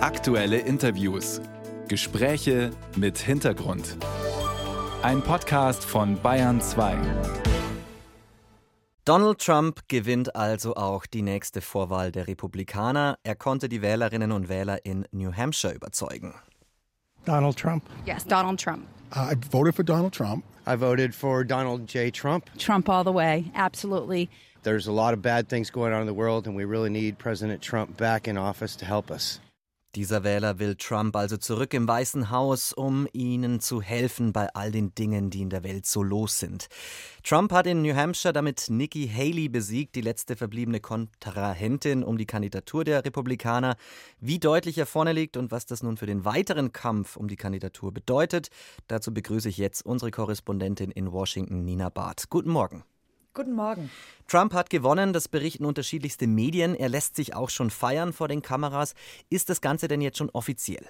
Aktuelle Interviews. Gespräche mit Hintergrund. Ein Podcast von Bayern 2. Donald Trump gewinnt also auch die nächste Vorwahl der Republikaner. Er konnte die Wählerinnen und Wähler in New Hampshire überzeugen. Donald Trump. Yes, Donald Trump. I voted for Donald Trump. I voted for Donald J. Trump. Trump all the way, absolutely. There's a lot of bad things going on in the world, and we really need President Trump back in office to help us. Dieser Wähler will Trump also zurück im Weißen Haus, um ihnen zu helfen bei all den Dingen, die in der Welt so los sind. Trump hat in New Hampshire damit Nikki Haley besiegt, die letzte verbliebene Kontrahentin um die Kandidatur der Republikaner. Wie deutlich er vorne liegt und was das nun für den weiteren Kampf um die Kandidatur bedeutet, dazu begrüße ich jetzt unsere Korrespondentin in Washington, Nina Barth. Guten Morgen. Guten Morgen. Trump hat gewonnen, das berichten unterschiedlichste Medien. Er lässt sich auch schon feiern vor den Kameras. Ist das Ganze denn jetzt schon offiziell?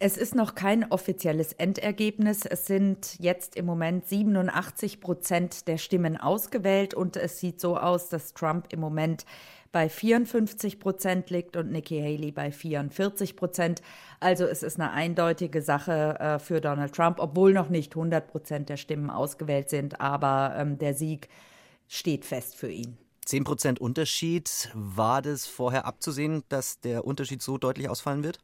Es ist noch kein offizielles Endergebnis. Es sind jetzt im Moment 87 Prozent der Stimmen ausgewählt und es sieht so aus, dass Trump im Moment bei 54 Prozent liegt und Nikki Haley bei 44 Prozent. Also es ist eine eindeutige Sache äh, für Donald Trump, obwohl noch nicht 100 Prozent der Stimmen ausgewählt sind. Aber ähm, der Sieg steht fest für ihn. 10 Prozent Unterschied. War das vorher abzusehen, dass der Unterschied so deutlich ausfallen wird?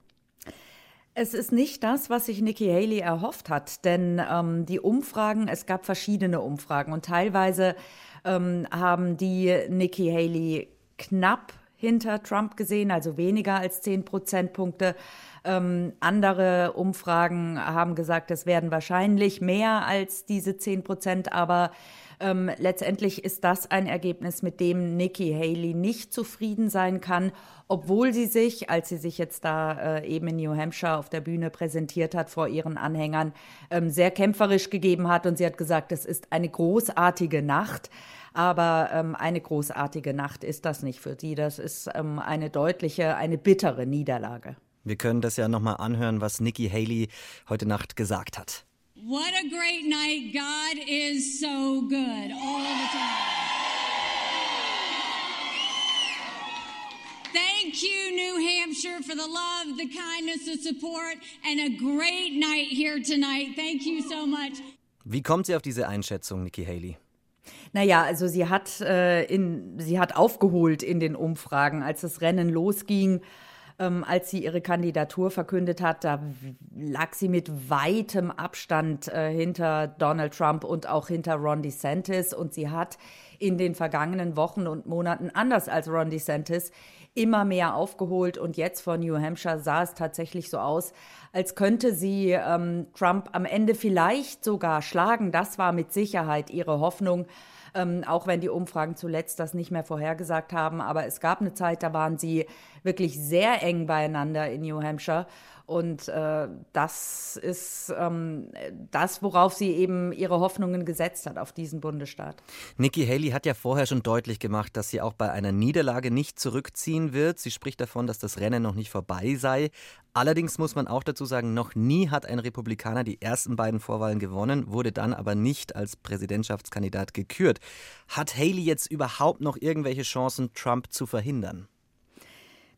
Es ist nicht das, was sich Nikki Haley erhofft hat, denn ähm, die Umfragen, es gab verschiedene Umfragen und teilweise ähm, haben die Nikki Haley knapp hinter Trump gesehen, also weniger als 10 Prozentpunkte. Ähm, andere Umfragen haben gesagt, es werden wahrscheinlich mehr als diese 10 Prozent, aber ähm, letztendlich ist das ein Ergebnis, mit dem Nikki Haley nicht zufrieden sein kann, obwohl sie sich, als sie sich jetzt da äh, eben in New Hampshire auf der Bühne präsentiert hat vor ihren Anhängern, ähm, sehr kämpferisch gegeben hat und sie hat gesagt, es ist eine großartige Nacht. Aber ähm, eine großartige Nacht ist das nicht für sie. Das ist ähm, eine deutliche, eine bittere Niederlage. Wir können das ja nochmal anhören, was Nikki Haley heute Nacht gesagt hat. What a great night. God is so good all the time. Thank you, New Hampshire, for the love, the kindness, the support, and a great night here tonight. Thank you so much. Wie kommt sie auf diese Einschätzung, Nikki Haley? Naja, also sie hat, äh, in, sie hat aufgeholt in den Umfragen, als das Rennen losging. Ähm, als sie ihre Kandidatur verkündet hat, da lag sie mit weitem Abstand äh, hinter Donald Trump und auch hinter Ron DeSantis. Und sie hat in den vergangenen Wochen und Monaten, anders als Ron DeSantis, immer mehr aufgeholt. Und jetzt vor New Hampshire sah es tatsächlich so aus, als könnte sie ähm, Trump am Ende vielleicht sogar schlagen. Das war mit Sicherheit ihre Hoffnung ähm, auch wenn die Umfragen zuletzt das nicht mehr vorhergesagt haben. Aber es gab eine Zeit, da waren sie wirklich sehr eng beieinander in New Hampshire. Und äh, das ist ähm, das, worauf sie eben ihre Hoffnungen gesetzt hat, auf diesen Bundesstaat. Nikki Haley hat ja vorher schon deutlich gemacht, dass sie auch bei einer Niederlage nicht zurückziehen wird. Sie spricht davon, dass das Rennen noch nicht vorbei sei. Allerdings muss man auch dazu sagen, noch nie hat ein Republikaner die ersten beiden Vorwahlen gewonnen, wurde dann aber nicht als Präsidentschaftskandidat gekürt. Hat Haley jetzt überhaupt noch irgendwelche Chancen, Trump zu verhindern?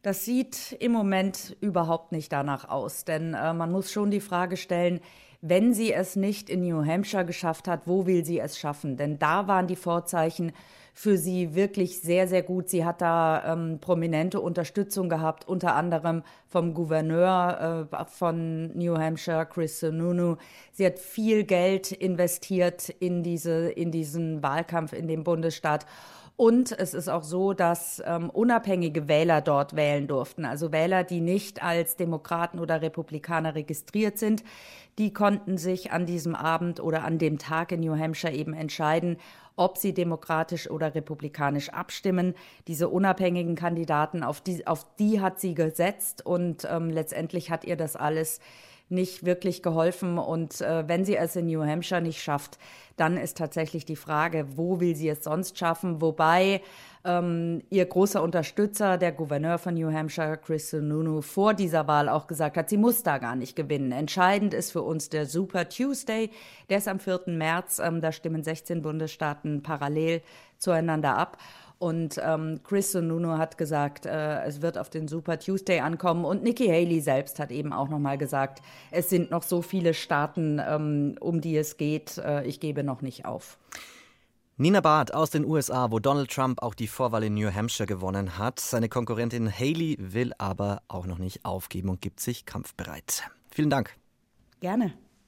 Das sieht im Moment überhaupt nicht danach aus, denn äh, man muss schon die Frage stellen, wenn sie es nicht in New Hampshire geschafft hat, wo will sie es schaffen? Denn da waren die Vorzeichen für sie wirklich sehr, sehr gut. Sie hat da ähm, prominente Unterstützung gehabt, unter anderem vom Gouverneur äh, von New Hampshire, Chris Sununu. Sie hat viel Geld investiert in, diese, in diesen Wahlkampf in dem Bundesstaat. Und es ist auch so, dass ähm, unabhängige Wähler dort wählen durften. Also Wähler, die nicht als Demokraten oder Republikaner registriert sind, die konnten sich an diesem Abend oder an dem Tag in New Hampshire eben entscheiden, ob sie demokratisch oder republikanisch abstimmen. Diese unabhängigen Kandidaten, auf die, auf die hat sie gesetzt und ähm, letztendlich hat ihr das alles nicht wirklich geholfen. Und äh, wenn sie es in New Hampshire nicht schafft, dann ist tatsächlich die Frage, wo will sie es sonst schaffen? Wobei ähm, ihr großer Unterstützer, der Gouverneur von New Hampshire, Chris Sununu, vor dieser Wahl auch gesagt hat, sie muss da gar nicht gewinnen. Entscheidend ist für uns der Super Tuesday. Der ist am 4. März. Ähm, da stimmen 16 Bundesstaaten parallel zueinander ab. Und ähm, Chris Sununu hat gesagt, äh, es wird auf den Super Tuesday ankommen. Und Nikki Haley selbst hat eben auch nochmal gesagt, es sind noch so viele Staaten, ähm, um die es geht. Äh, ich gebe noch nicht auf. Nina Barth aus den USA, wo Donald Trump auch die Vorwahl in New Hampshire gewonnen hat. Seine Konkurrentin Haley will aber auch noch nicht aufgeben und gibt sich kampfbereit. Vielen Dank. Gerne.